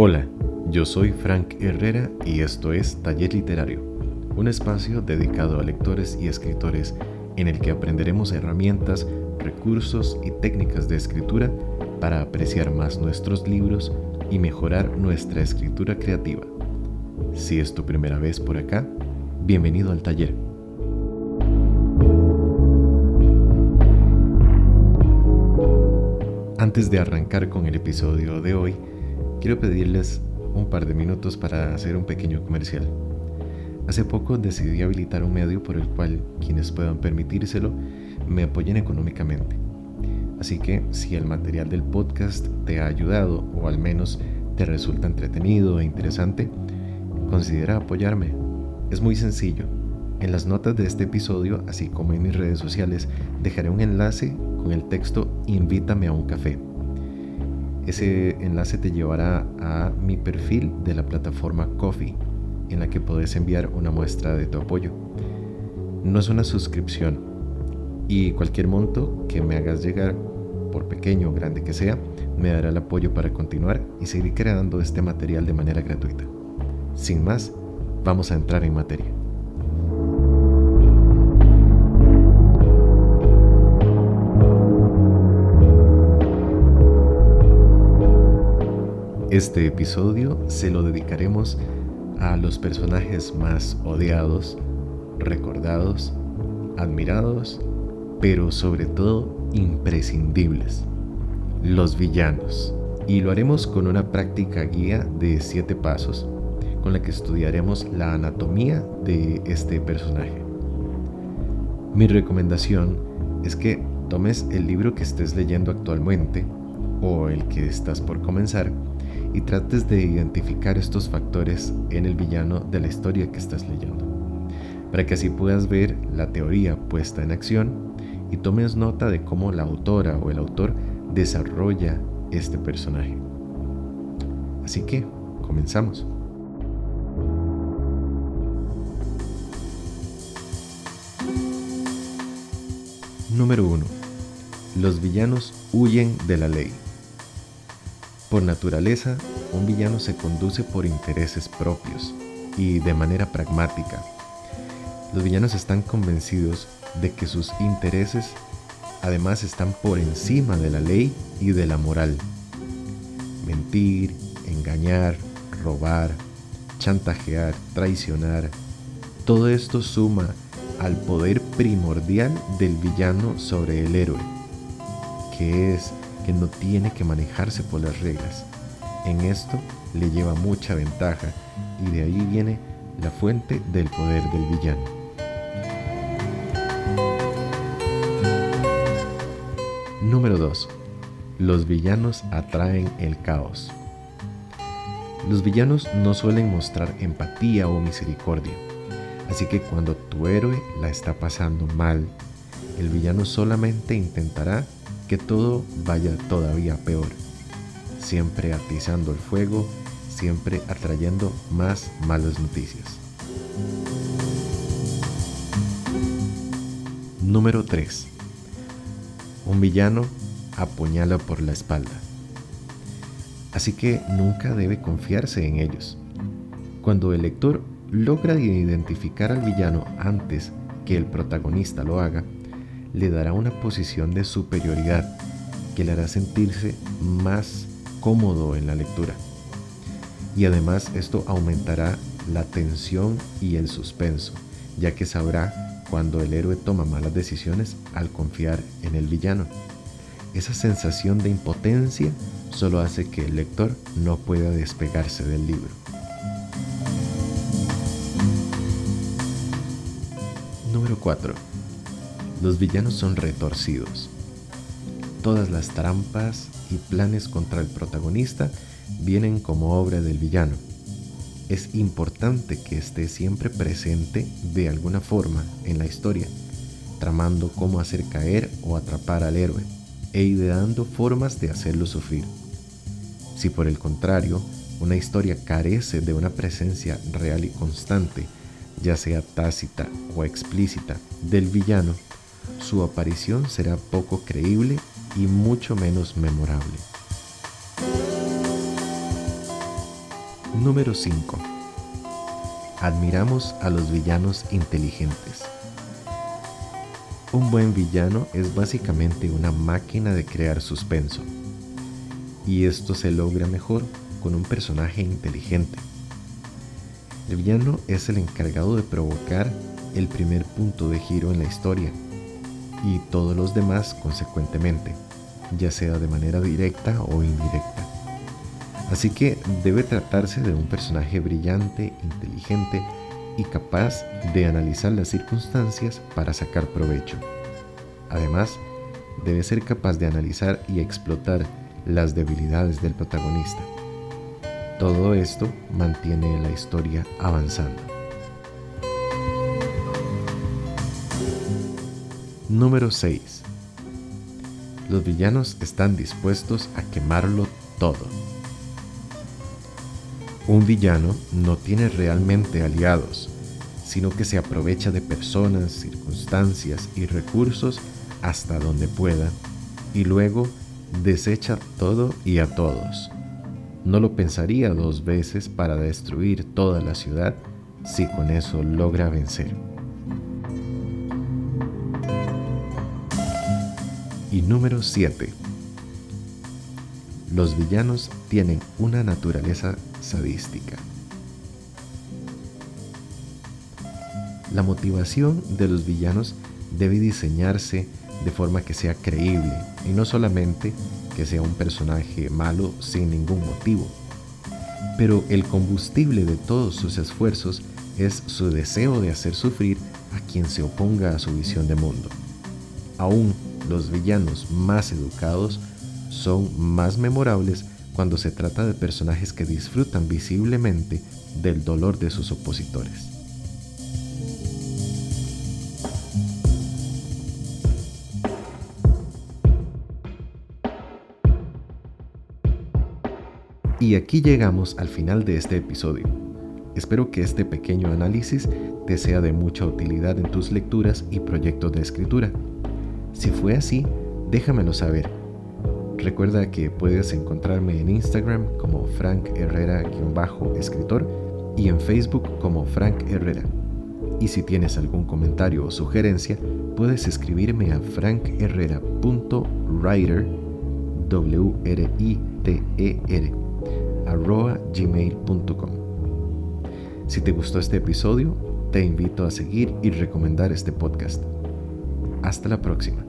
Hola, yo soy Frank Herrera y esto es Taller Literario, un espacio dedicado a lectores y escritores en el que aprenderemos herramientas, recursos y técnicas de escritura para apreciar más nuestros libros y mejorar nuestra escritura creativa. Si es tu primera vez por acá, bienvenido al taller. Antes de arrancar con el episodio de hoy, quiero pedirles un par de minutos para hacer un pequeño comercial. Hace poco decidí habilitar un medio por el cual quienes puedan permitírselo me apoyen económicamente. Así que si el material del podcast te ha ayudado o al menos te resulta entretenido e interesante, considera apoyarme. Es muy sencillo. En las notas de este episodio, así como en mis redes sociales, dejaré un enlace con el texto Invítame a un café. Ese enlace te llevará a mi perfil de la plataforma Coffee, en la que puedes enviar una muestra de tu apoyo. No es una suscripción y cualquier monto que me hagas llegar, por pequeño o grande que sea, me dará el apoyo para continuar y seguir creando este material de manera gratuita. Sin más, vamos a entrar en materia. Este episodio se lo dedicaremos a los personajes más odiados, recordados, admirados, pero sobre todo imprescindibles, los villanos. Y lo haremos con una práctica guía de 7 pasos, con la que estudiaremos la anatomía de este personaje. Mi recomendación es que tomes el libro que estés leyendo actualmente o el que estás por comenzar y trates de identificar estos factores en el villano de la historia que estás leyendo, para que así puedas ver la teoría puesta en acción y tomes nota de cómo la autora o el autor desarrolla este personaje. Así que, comenzamos. Número 1. Los villanos huyen de la ley. Por naturaleza, un villano se conduce por intereses propios y de manera pragmática. Los villanos están convencidos de que sus intereses además están por encima de la ley y de la moral. Mentir, engañar, robar, chantajear, traicionar, todo esto suma al poder primordial del villano sobre el héroe, que es que no tiene que manejarse por las reglas. En esto le lleva mucha ventaja y de ahí viene la fuente del poder del villano. Número 2. Los villanos atraen el caos. Los villanos no suelen mostrar empatía o misericordia, así que cuando tu héroe la está pasando mal, el villano solamente intentará que todo vaya todavía peor, siempre atizando el fuego, siempre atrayendo más malas noticias. Número 3. Un villano apuñala por la espalda. Así que nunca debe confiarse en ellos. Cuando el lector logra identificar al villano antes que el protagonista lo haga, le dará una posición de superioridad que le hará sentirse más cómodo en la lectura. Y además esto aumentará la tensión y el suspenso, ya que sabrá cuando el héroe toma malas decisiones al confiar en el villano. Esa sensación de impotencia solo hace que el lector no pueda despegarse del libro. Número 4 los villanos son retorcidos. Todas las trampas y planes contra el protagonista vienen como obra del villano. Es importante que esté siempre presente de alguna forma en la historia, tramando cómo hacer caer o atrapar al héroe e ideando formas de hacerlo sufrir. Si por el contrario, una historia carece de una presencia real y constante, ya sea tácita o explícita, del villano, su aparición será poco creíble y mucho menos memorable. Número 5. Admiramos a los villanos inteligentes. Un buen villano es básicamente una máquina de crear suspenso. Y esto se logra mejor con un personaje inteligente. El villano es el encargado de provocar el primer punto de giro en la historia y todos los demás consecuentemente, ya sea de manera directa o indirecta. Así que debe tratarse de un personaje brillante, inteligente y capaz de analizar las circunstancias para sacar provecho. Además, debe ser capaz de analizar y explotar las debilidades del protagonista. Todo esto mantiene la historia avanzando. Número 6. Los villanos están dispuestos a quemarlo todo. Un villano no tiene realmente aliados, sino que se aprovecha de personas, circunstancias y recursos hasta donde pueda y luego desecha todo y a todos. No lo pensaría dos veces para destruir toda la ciudad si con eso logra vencer. Y número 7. Los villanos tienen una naturaleza sadística. La motivación de los villanos debe diseñarse de forma que sea creíble y no solamente que sea un personaje malo sin ningún motivo. Pero el combustible de todos sus esfuerzos es su deseo de hacer sufrir a quien se oponga a su visión de mundo. Aún los villanos más educados son más memorables cuando se trata de personajes que disfrutan visiblemente del dolor de sus opositores. Y aquí llegamos al final de este episodio. Espero que este pequeño análisis te sea de mucha utilidad en tus lecturas y proyectos de escritura. Si fue así, déjamelo saber Recuerda que puedes encontrarme en Instagram como Frank Herrera-escritor y en Facebook como Frank Herrera. Y si tienes algún comentario o sugerencia, puedes escribirme a frankherrera.writer w e. Si te gustó este episodio, te invito a seguir y recomendar este podcast. Hasta la próxima.